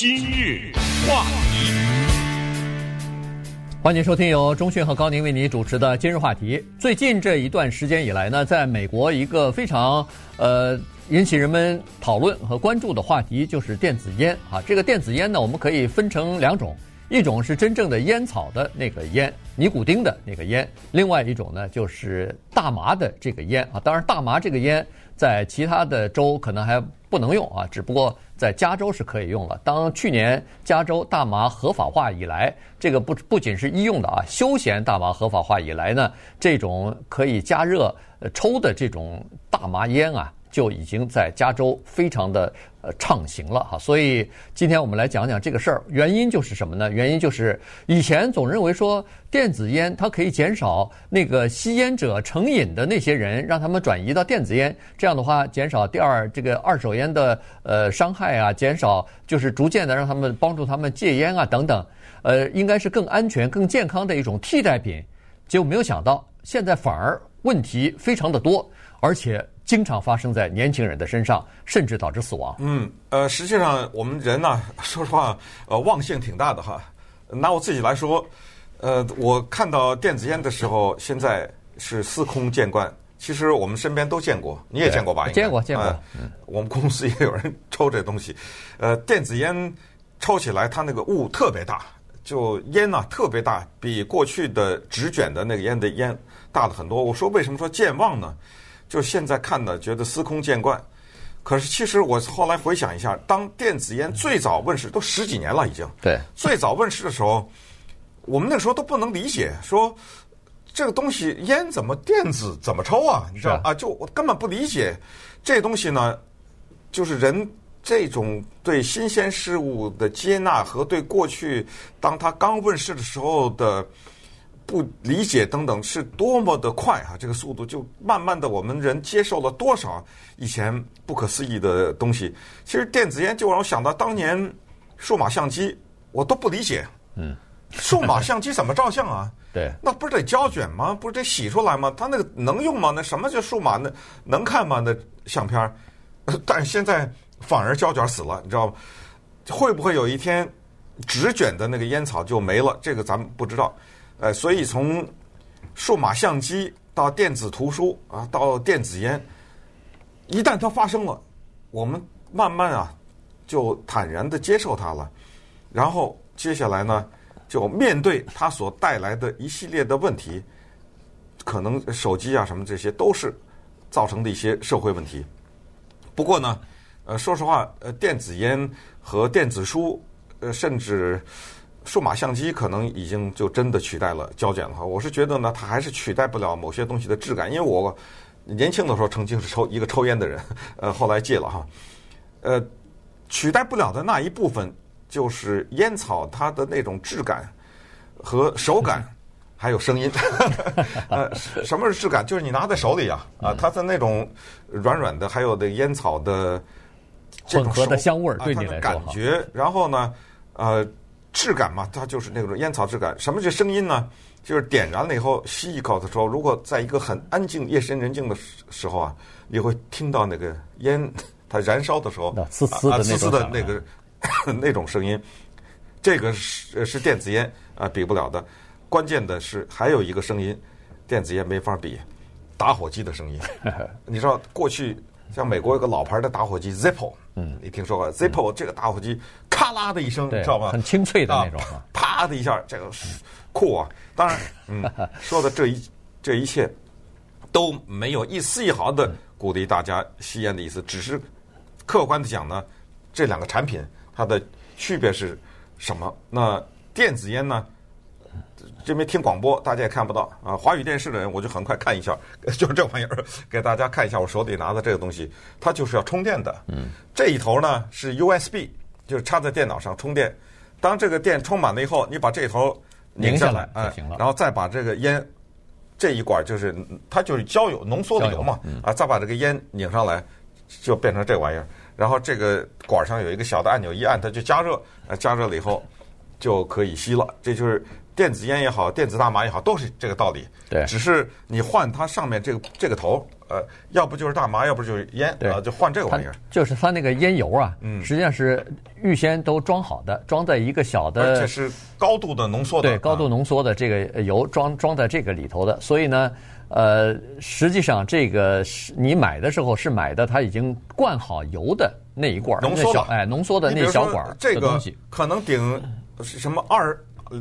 今日话题，欢迎收听由中讯和高宁为你主持的今日话题。最近这一段时间以来呢，在美国一个非常呃引起人们讨论和关注的话题就是电子烟啊。这个电子烟呢，我们可以分成两种，一种是真正的烟草的那个烟，尼古丁的那个烟；另外一种呢，就是大麻的这个烟啊。当然，大麻这个烟在其他的州可能还不能用啊，只不过。在加州是可以用了。当去年加州大麻合法化以来，这个不不仅是医用的啊，休闲大麻合法化以来呢，这种可以加热抽的这种大麻烟啊。就已经在加州非常的呃畅行了哈，所以今天我们来讲讲这个事儿。原因就是什么呢？原因就是以前总认为说电子烟它可以减少那个吸烟者成瘾的那些人，让他们转移到电子烟，这样的话减少第二这个二手烟的呃伤害啊，减少就是逐渐的让他们帮助他们戒烟啊等等，呃，应该是更安全、更健康的一种替代品。结果没有想到，现在反而问题非常的多，而且。经常发生在年轻人的身上，甚至导致死亡。嗯，呃，实际上我们人呢，说实话，呃，忘性挺大的哈。拿我自己来说，呃，我看到电子烟的时候，现在是司空见惯。其实我们身边都见过，你也见过吧？见过，见过。嗯，我们公司也有人抽这东西。呃，电子烟抽起来，它那个雾特别大，就烟呢特别大，比过去的纸卷的那个烟的烟大了很多。我说为什么说健忘呢？就现在看的，觉得司空见惯。可是其实我后来回想一下，当电子烟最早问世，都十几年了已经。对。最早问世的时候，我们那时候都不能理解，说这个东西烟怎么电子怎么抽啊？你知道啊？就我根本不理解这东西呢，就是人这种对新鲜事物的接纳和对过去当它刚问世的时候的。不理解等等是多么的快啊！这个速度就慢慢的，我们人接受了多少以前不可思议的东西。其实电子烟就让我想到当年数码相机，我都不理解。嗯，数码相机怎么照相啊？对，那不是得胶卷吗？不是得洗出来吗？它那个能用吗？那什么叫数码？那能看吗？那相片？但是现在反而胶卷死了，你知道吗？会不会有一天纸卷的那个烟草就没了？这个咱们不知道。呃，所以从数码相机到电子图书啊，到电子烟，一旦它发生了，我们慢慢啊就坦然的接受它了。然后接下来呢，就面对它所带来的一系列的问题，可能手机啊什么这些都是造成的一些社会问题。不过呢，呃，说实话，呃，电子烟和电子书，呃，甚至。数码相机可能已经就真的取代了胶卷了哈，我是觉得呢，它还是取代不了某些东西的质感。因为我年轻的时候曾经是抽一个抽烟的人，呃，后来戒了哈，呃，取代不了的那一部分就是烟草它的那种质感和手感，还有声音。呃，什么是质感？就是你拿在手里啊，啊，它的那种软软的，还有那烟草的混合的香味儿，对你来说，感觉。然后呢，呃。质感嘛，它就是那种烟草质感。什么是声音呢？就是点燃了以后吸一口的时候，如果在一个很安静、夜深人静的时候啊，你会听到那个烟它燃烧的时候，嘶嘶的、嘶嘶的那个那种声音。这个是是电子烟啊比不了的。关键的是还有一个声音，电子烟没法比，打火机的声音。你知道过去像美国有个老牌的打火机 Zippo。嗯，你听说过 Zippo 这个打火机，咔啦的一声，知道吧？很清脆的那种，啪的一下，这个酷啊！当然，嗯，说的这一这一切都没有一丝一毫的鼓励大家吸烟的意思，只是客观的讲呢，这两个产品它的区别是什么？那电子烟呢？这边听广播，大家也看不到啊。华语电视的人，我就很快看一下，就是这玩意儿，给大家看一下我手里拿的这个东西，它就是要充电的。嗯，这一头呢是 USB，就是插在电脑上充电。当这个电充满了以后，你把这一头拧下来啊，然后再把这个烟这一管就是它就是焦油浓缩的油嘛，啊，再把这个烟拧上来，就变成这玩意儿。然后这个管上有一个小的按钮，一按它就加热，啊，加热了以后就可以吸了。这就是。电子烟也好，电子大麻也好，都是这个道理。对，只是你换它上面这个这个头，呃，要不就是大麻，要不就是烟对啊，就换这个玩意儿。就是它那个烟油啊，嗯实际上是预先都装好的，装在一个小的，而且是高度的浓缩的，对，高度浓缩的这个油装装在这个里头的。所以呢，呃，实际上这个是你买的时候是买的它已经灌好油的那一罐儿浓缩的，哎，浓缩的那小管儿这个东西。可能顶什么二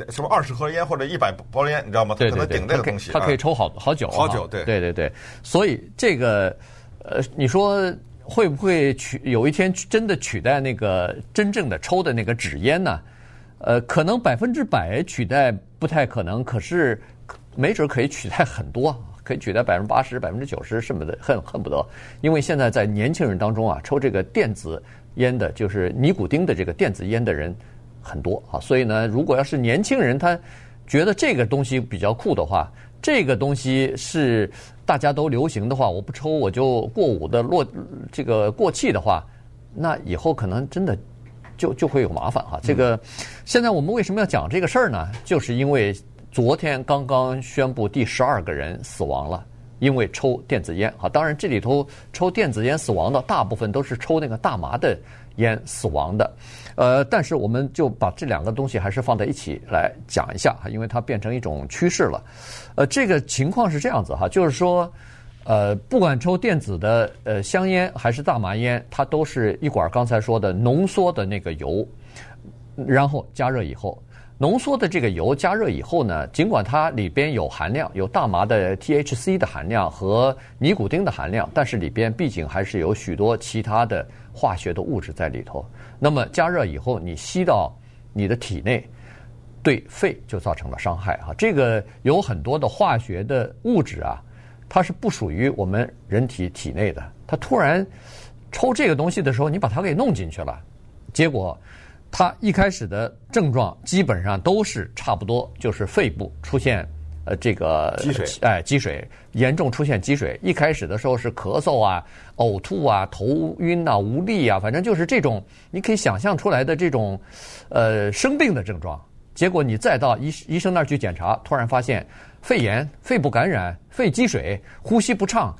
什么二十盒烟或者一百包烟，你知道吗？它可能对对对，顶这个东西，它可以抽好好久啊，好久对对对对，所以这个呃，你说会不会取有一天真的取代那个真正的抽的那个纸烟呢？呃，可能百分之百取代不太可能，可是没准可以取代很多，可以取代百分之八十、百分之九十，恨不得恨恨不得，因为现在在年轻人当中啊，抽这个电子烟的，就是尼古丁的这个电子烟的人。很多啊，所以呢，如果要是年轻人他觉得这个东西比较酷的话，这个东西是大家都流行的话，我不抽我就过午的落这个过气的话，那以后可能真的就就会有麻烦哈。这个现在我们为什么要讲这个事儿呢？就是因为昨天刚刚宣布第十二个人死亡了，因为抽电子烟啊。当然这里头抽电子烟死亡的大部分都是抽那个大麻的烟死亡的。呃，但是我们就把这两个东西还是放在一起来讲一下，因为它变成一种趋势了。呃，这个情况是这样子哈，就是说，呃，不管抽电子的呃香烟还是大麻烟，它都是一管刚才说的浓缩的那个油，然后加热以后，浓缩的这个油加热以后呢，尽管它里边有含量，有大麻的 THC 的含量和尼古丁的含量，但是里边毕竟还是有许多其他的化学的物质在里头。那么加热以后，你吸到你的体内，对肺就造成了伤害啊！这个有很多的化学的物质啊，它是不属于我们人体体内的。它突然抽这个东西的时候，你把它给弄进去了，结果它一开始的症状基本上都是差不多，就是肺部出现。呃，这个积水，哎，积水严重出现积水。一开始的时候是咳嗽啊、呕吐啊、头晕啊、无力啊，反正就是这种你可以想象出来的这种呃生病的症状。结果你再到医医生那儿去检查，突然发现肺炎、肺部感染、肺积水、呼吸不畅，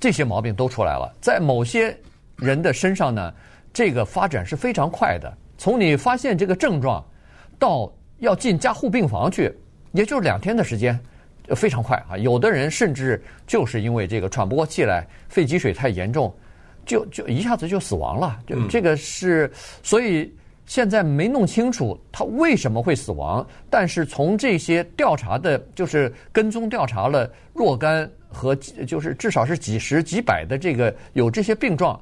这些毛病都出来了。在某些人的身上呢，这个发展是非常快的。从你发现这个症状到要进加护病房去。也就是两天的时间，非常快啊！有的人甚至就是因为这个喘不过气来，肺积水太严重，就就一下子就死亡了。就这个是，所以现在没弄清楚他为什么会死亡。但是从这些调查的，就是跟踪调查了若干和就是至少是几十几百的这个有这些病状，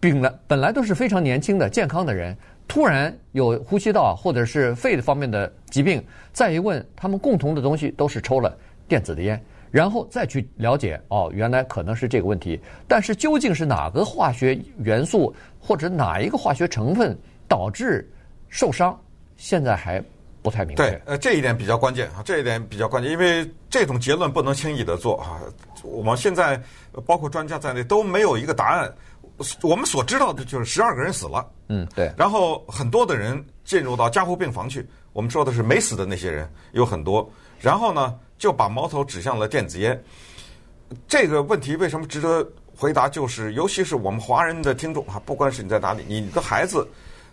本来本来都是非常年轻的健康的人。突然有呼吸道或者是肺的方面的疾病，再一问，他们共同的东西都是抽了电子的烟，然后再去了解，哦，原来可能是这个问题。但是究竟是哪个化学元素或者哪一个化学成分导致受伤，现在还不太明确。对，呃，这一点比较关键啊，这一点比较关键，因为这种结论不能轻易的做啊。我们现在包括专家在内都没有一个答案。我们所知道的就是十二个人死了，嗯，对。然后很多的人进入到加护病房去。我们说的是没死的那些人有很多。然后呢，就把矛头指向了电子烟。这个问题为什么值得回答？就是尤其是我们华人的听众啊，不管是你在哪里，你的孩子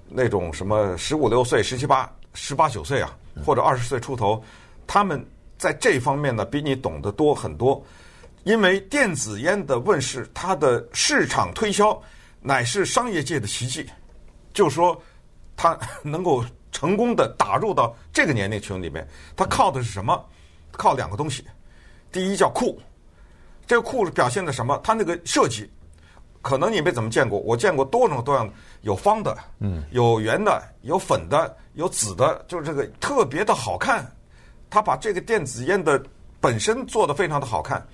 那种什么十五六岁、十七八、十八九岁啊，或者二十岁出头，他们在这方面呢比你懂得多很多。因为电子烟的问世，它的市场推销乃是商业界的奇迹。就说它能够成功的打入到这个年龄群里面，它靠的是什么？靠两个东西。第一叫酷，这个酷是表现的什么？它那个设计，可能你没怎么见过。我见过多种多样，有方的，嗯，有圆的，有粉的，有紫的，就是这个特别的好看。它把这个电子烟的本身做得非常的好看。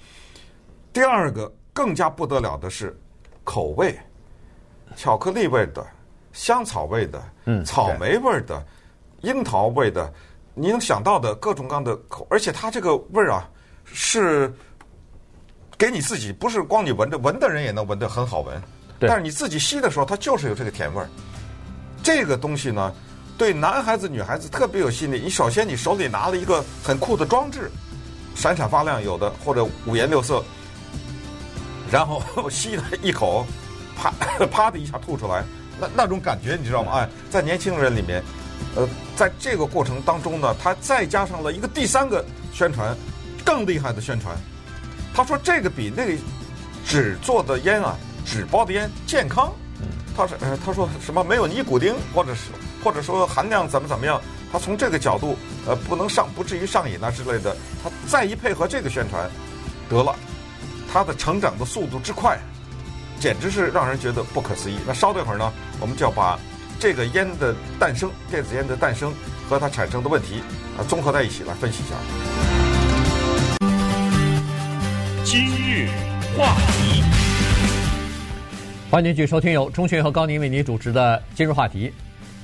第二个更加不得了的是口味，巧克力味的、香草味的、草莓味的、樱桃味的，你能想到的各种各样的口，而且它这个味儿啊是给你自己，不是光你闻着，闻的人也能闻得很好闻。但是你自己吸的时候，它就是有这个甜味儿。这个东西呢，对男孩子、女孩子特别有吸引力。你首先你手里拿了一个很酷的装置，闪闪发亮，有的或者五颜六色。然后吸了一口，啪啪的一下吐出来，那那种感觉你知道吗？哎，在年轻人里面，呃，在这个过程当中呢，他再加上了一个第三个宣传，更厉害的宣传。他说这个比那个纸做的烟啊，纸包的烟健康。他说，呃，他说什么没有尼古丁，或者是或者说含量怎么怎么样。他从这个角度，呃，不能上，不至于上瘾啊之类的。他再一配合这个宣传，得了，他的成长的速度之快，简直是让人觉得不可思议。那稍等一会儿呢，我们就要把这个烟的诞生，电子烟的诞生和它产生的问题啊，综合在一起来分析一下。今日话题，欢迎继续收听由钟迅和高宁为您主持的今日话题。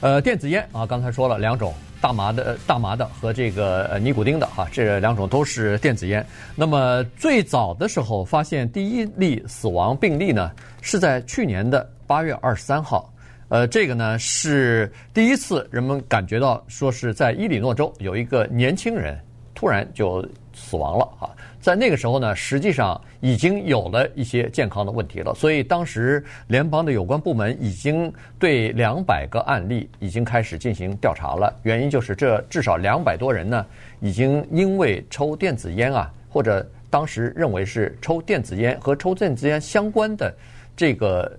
呃，电子烟啊，刚才说了两种。大麻的、大麻的和这个尼古丁的哈，这两种都是电子烟。那么最早的时候发现第一例死亡病例呢，是在去年的八月二十三号。呃，这个呢是第一次人们感觉到说是在伊利诺州有一个年轻人突然就死亡了啊。在那个时候呢，实际上已经有了一些健康的问题了，所以当时联邦的有关部门已经对两百个案例已经开始进行调查了。原因就是这至少两百多人呢，已经因为抽电子烟啊，或者当时认为是抽电子烟和抽电子烟相关的这个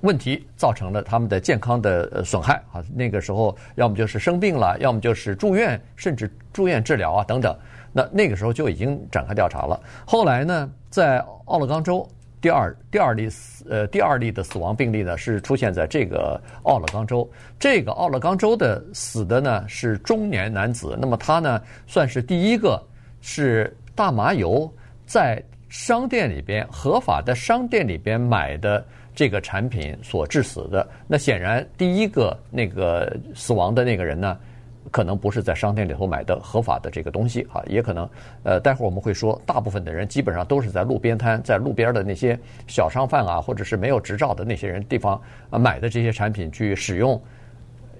问题，造成了他们的健康的损害啊。那个时候要么就是生病了，要么就是住院，甚至住院治疗啊等等。那那个时候就已经展开调查了。后来呢，在奥勒冈州第二第二例死呃第二例的死亡病例呢，是出现在这个奥勒冈州。这个奥勒冈州的死的呢是中年男子。那么他呢算是第一个是大麻油在商店里边合法的商店里边买的这个产品所致死的。那显然第一个那个死亡的那个人呢，可能不是在商店里头买的合法的这个东西哈，也可能，呃，待会儿我们会说，大部分的人基本上都是在路边摊，在路边的那些小商贩啊，或者是没有执照的那些人地方啊买的这些产品去使用，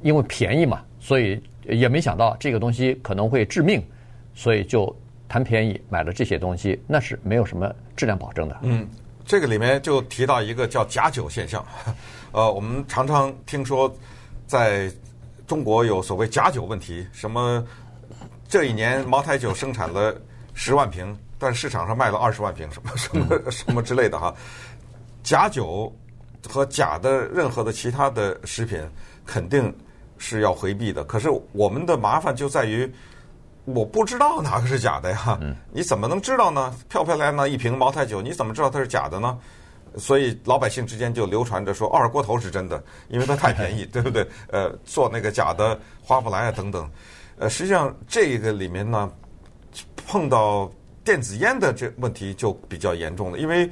因为便宜嘛，所以也没想到这个东西可能会致命，所以就贪便宜买了这些东西，那是没有什么质量保证的。嗯，这个里面就提到一个叫假酒现象，呃，我们常常听说在。中国有所谓假酒问题，什么这一年茅台酒生产了十万瓶，但市场上卖了二十万瓶，什么什么什么之类的哈。假酒和假的任何的其他的食品肯定是要回避的。可是我们的麻烦就在于，我不知道哪个是假的呀。你怎么能知道呢？漂漂亮亮一瓶茅台酒，你怎么知道它是假的呢？所以老百姓之间就流传着说二锅头是真的，因为它太便宜，对不对？呃，做那个假的花木兰啊等等。呃，实际上这个里面呢，碰到电子烟的这问题就比较严重了，因为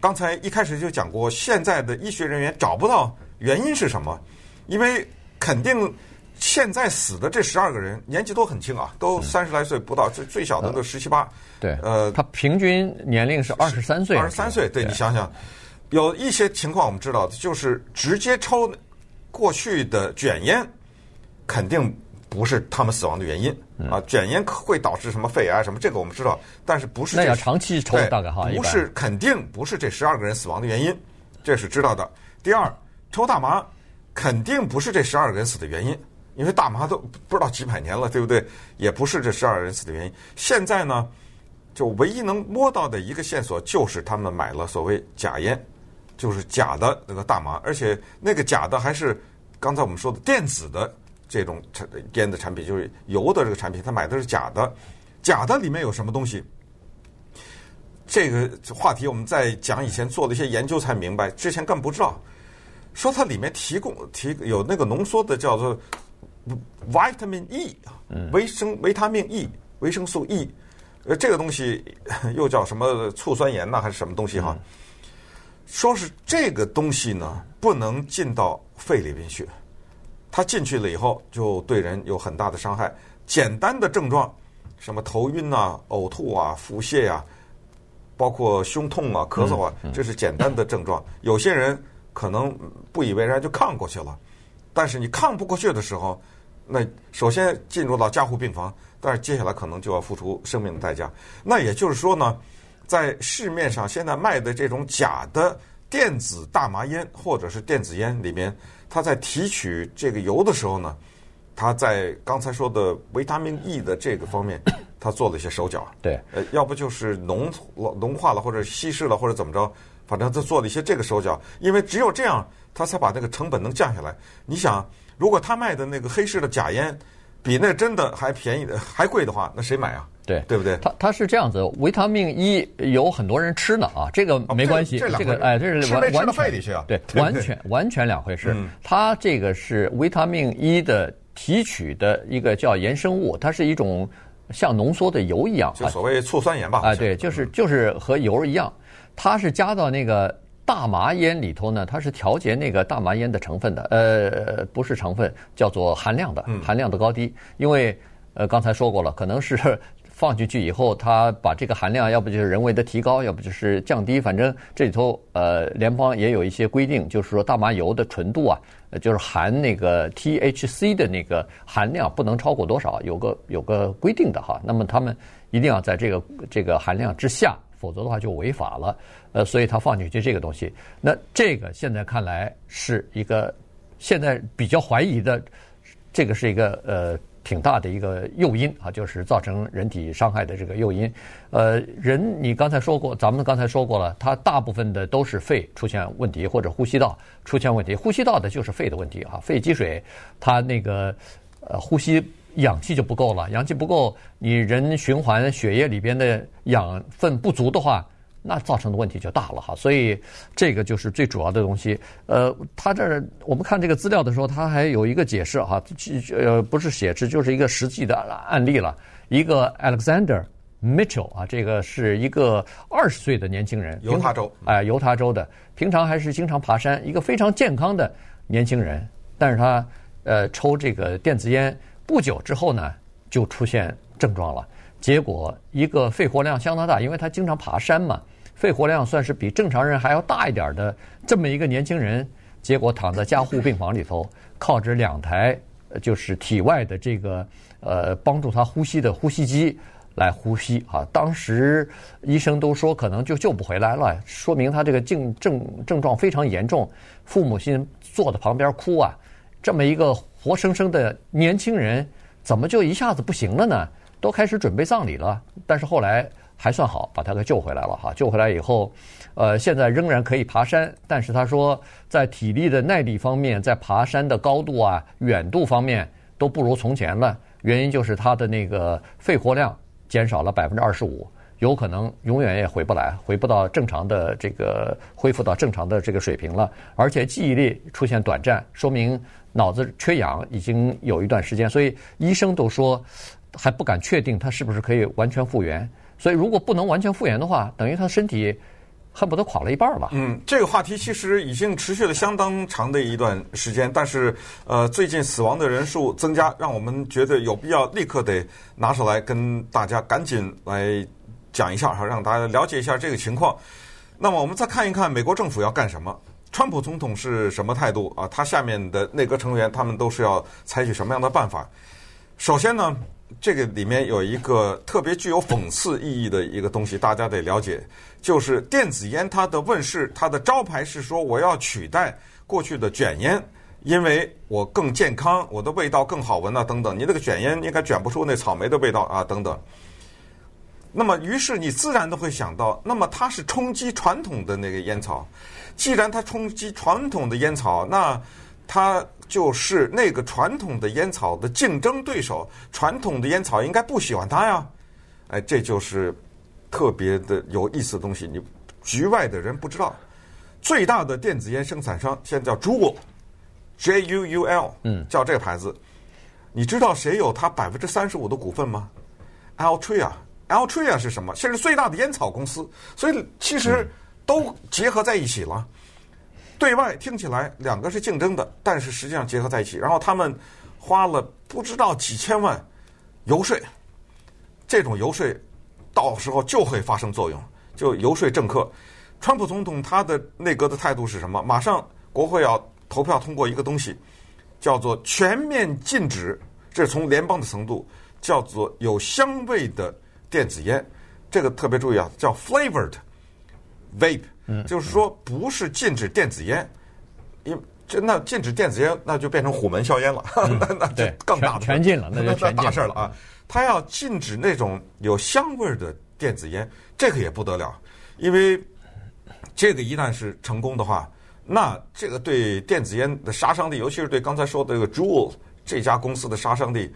刚才一开始就讲过，现在的医学人员找不到原因是什么，因为肯定现在死的这十二个人年纪都很轻啊，都三十来岁不到，最最小的都十七八。对，呃，他平均年龄是二十三岁。二十三岁，对，你想想，有一些情况我们知道的，就是直接抽过去的卷烟，肯定不是他们死亡的原因啊。卷烟会导致什么肺癌什么，这个我们知道，但是不是那要长期抽大概哈，不是肯定不是这十二个人死亡的原因，这是知道的。第二，抽大麻肯定不是这十二个人死的原因，因为大麻都不知道几百年了，对不对？也不是这十二人死的原因。现在呢？就唯一能摸到的一个线索，就是他们买了所谓假烟，就是假的那个大麻，而且那个假的还是刚才我们说的电子的这种产烟的产品，就是油的这个产品，他买的是假的。假的里面有什么东西？这个话题我们在讲以前做的一些研究才明白，之前根本不知道。说它里面提供提有那个浓缩的叫做 vitamin E，维生维他命 E，维生素 E。呃，这个东西又叫什么醋酸盐呢，还是什么东西哈？说是这个东西呢，不能进到肺里边去，它进去了以后就对人有很大的伤害。简单的症状，什么头晕啊、呕吐啊、腹泻啊，包括胸痛啊、咳嗽啊，这是简单的症状。有些人可能不以为然就抗过去了，但是你抗不过去的时候，那首先进入到加护病房。但是接下来可能就要付出生命的代价。那也就是说呢，在市面上现在卖的这种假的电子大麻烟或者是电子烟里面，它在提取这个油的时候呢，它在刚才说的维他命 E 的这个方面，它做了一些手脚。对，呃，要不就是浓浓化了，或者稀释了，或者怎么着，反正它做了一些这个手脚。因为只有这样，它才把那个成本能降下来。你想，如果他卖的那个黑市的假烟比那真的还便宜的还贵的话，那谁买啊？对，对不对？它它是这样子，维他命 E 有很多人吃呢啊，这个没关系，哦、这，个哎，这是完完全里去啊，对，完 全完全两回事。嗯、它这个是维他命 E 的提取的一个叫衍生物，它是一种像浓缩的油一样，就所谓醋酸盐吧？哎，对，就是就是和油一样，它是加到那个大麻烟里头呢，它是调节那个大麻烟的成分的，呃，不是成分，叫做含量的，含量的高低，因为呃刚才说过了，可能是。放进去以后，它把这个含量，要不就是人为的提高，要不就是降低。反正这里头，呃，联邦也有一些规定，就是说大麻油的纯度啊，就是含那个 THC 的那个含量不能超过多少，有个有个规定的哈。那么他们一定要在这个这个含量之下，否则的话就违法了。呃，所以他放进去这个东西，那这个现在看来是一个现在比较怀疑的，这个是一个呃。挺大的一个诱因啊，就是造成人体伤害的这个诱因。呃，人你刚才说过，咱们刚才说过了，它大部分的都是肺出现问题，或者呼吸道出现问题。呼吸道的就是肺的问题啊，肺积水，它那个呃呼吸氧气就不够了，氧气不够，你人循环血液里边的养分不足的话。那造成的问题就大了哈，所以这个就是最主要的东西。呃，他这儿我们看这个资料的时候，他还有一个解释哈，呃，不是写词，就是一个实际的案例了。一个 Alexander Mitchell 啊，这个是一个二十岁的年轻人，犹他州，哎，犹他州的，平常还是经常爬山，一个非常健康的年轻人，但是他呃抽这个电子烟不久之后呢，就出现症状了，结果一个肺活量相当大，因为他经常爬山嘛。肺活量算是比正常人还要大一点的这么一个年轻人，结果躺在加护病房里头，靠着两台就是体外的这个呃帮助他呼吸的呼吸机来呼吸啊。当时医生都说可能就救不回来了，说明他这个症症症状非常严重。父母亲坐在旁边哭啊，这么一个活生生的年轻人，怎么就一下子不行了呢？都开始准备葬礼了，但是后来。还算好，把他给救回来了哈。救回来以后，呃，现在仍然可以爬山，但是他说在体力的耐力方面，在爬山的高度啊、远度方面都不如从前了。原因就是他的那个肺活量减少了百分之二十五，有可能永远也回不来，回不到正常的这个恢复到正常的这个水平了。而且记忆力出现短暂，说明脑子缺氧已经有一段时间，所以医生都说还不敢确定他是不是可以完全复原。所以，如果不能完全复原的话，等于他身体恨不得垮了一半儿吧。嗯，这个话题其实已经持续了相当长的一段时间，但是呃，最近死亡的人数增加，让我们觉得有必要立刻得拿出来跟大家赶紧来讲一下，哈，让大家了解一下这个情况。那么，我们再看一看美国政府要干什么？川普总统是什么态度啊？他下面的内阁成员他们都是要采取什么样的办法？首先呢？这个里面有一个特别具有讽刺意义的一个东西，大家得了解，就是电子烟它的问世，它的招牌是说我要取代过去的卷烟，因为我更健康，我的味道更好闻啊，等等。你那个卷烟应该卷不出那草莓的味道啊，等等。那么，于是你自然都会想到，那么它是冲击传统的那个烟草。既然它冲击传统的烟草，那它。就是那个传统的烟草的竞争对手，传统的烟草应该不喜欢它呀，哎，这就是特别的有意思的东西。你局外的人不知道，最大的电子烟生产商现在叫 Juul，J U U L，嗯，叫这个牌子。你知道谁有它百分之三十五的股份吗？Altria，Altria 是什么？现在最大的烟草公司，所以其实都结合在一起了。对外听起来两个是竞争的，但是实际上结合在一起。然后他们花了不知道几千万游说，这种游说到时候就会发生作用，就游说政客。川普总统他的内阁的态度是什么？马上国会要投票通过一个东西，叫做全面禁止，这是从联邦的程度叫做有香味的电子烟。这个特别注意啊，叫 flavored vape，就是说不是禁止电子烟，因为这那禁止电子烟，那就变成虎门销烟了，那那就更大的全禁了，那就 全大事了啊！他要禁止那种有香味的电子烟，这个也不得了，因为这个一旦是成功的话，那这个对电子烟的杀伤力，尤其是对刚才说的这个 Juul 这家公司的杀伤力，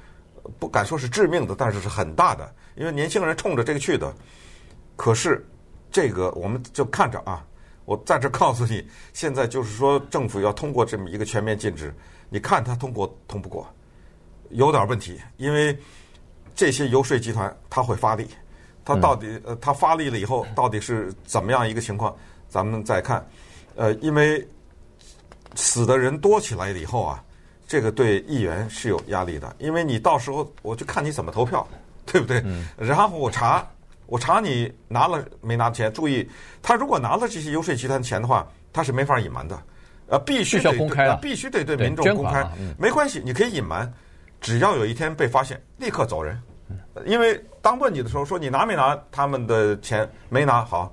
不敢说是致命的，但是是很大的，因为年轻人冲着这个去的。可是这个我们就看着啊。我在这告诉你，现在就是说政府要通过这么一个全面禁止，你看他通过通不过，有点问题，因为这些游说集团他会发力，他到底呃他发力了以后到底是怎么样一个情况，咱们再看，呃，因为死的人多起来了以后啊，这个对议员是有压力的，因为你到时候我就看你怎么投票，对不对？然后我查。我查你拿了没拿钱？注意，他如果拿了这些游说集团钱的话，他是没法隐瞒的，呃，必须得公开，必须得对民众公开。没关系，你可以隐瞒，只要有一天被发现，立刻走人。因为当问你的时候说你拿没拿他们的钱，没拿好，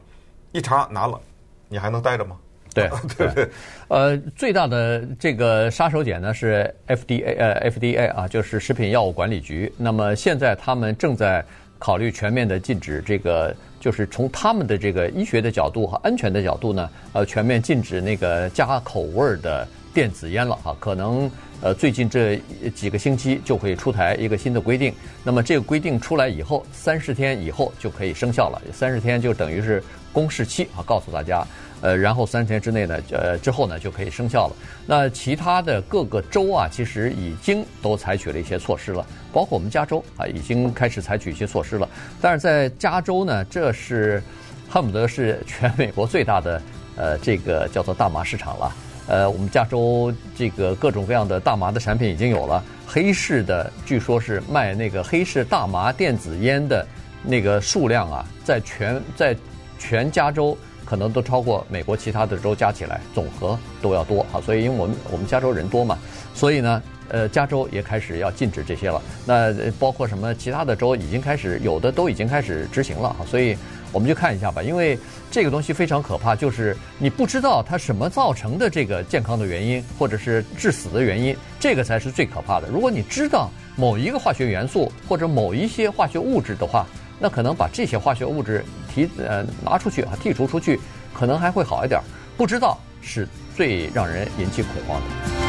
一查拿了，你还能待着吗？对 对对。呃，最大的这个杀手锏呢是 FDA，呃，FDA 啊，就是食品药物管理局。那么现在他们正在。考虑全面的禁止这个，就是从他们的这个医学的角度和安全的角度呢，呃，全面禁止那个加口味的电子烟了啊。可能呃，最近这几个星期就会出台一个新的规定。那么这个规定出来以后，三十天以后就可以生效了。三十天就等于是公示期啊，告诉大家。呃，然后三天之内呢，呃，之后呢就可以生效了。那其他的各个州啊，其实已经都采取了一些措施了，包括我们加州啊，已经开始采取一些措施了。但是在加州呢，这是恨不得是全美国最大的呃这个叫做大麻市场了。呃，我们加州这个各种各样的大麻的产品已经有了，黑市的据说是卖那个黑市大麻电子烟的那个数量啊，在全在全加州。可能都超过美国其他的州加起来总和都要多啊，所以因为我们我们加州人多嘛，所以呢，呃，加州也开始要禁止这些了。那包括什么其他的州已经开始有的都已经开始执行了啊，所以我们就看一下吧。因为这个东西非常可怕，就是你不知道它什么造成的这个健康的原因或者是致死的原因，这个才是最可怕的。如果你知道某一个化学元素或者某一些化学物质的话，那可能把这些化学物质提呃拿出去啊，剔除出去，可能还会好一点。不知道是最让人引起恐慌的。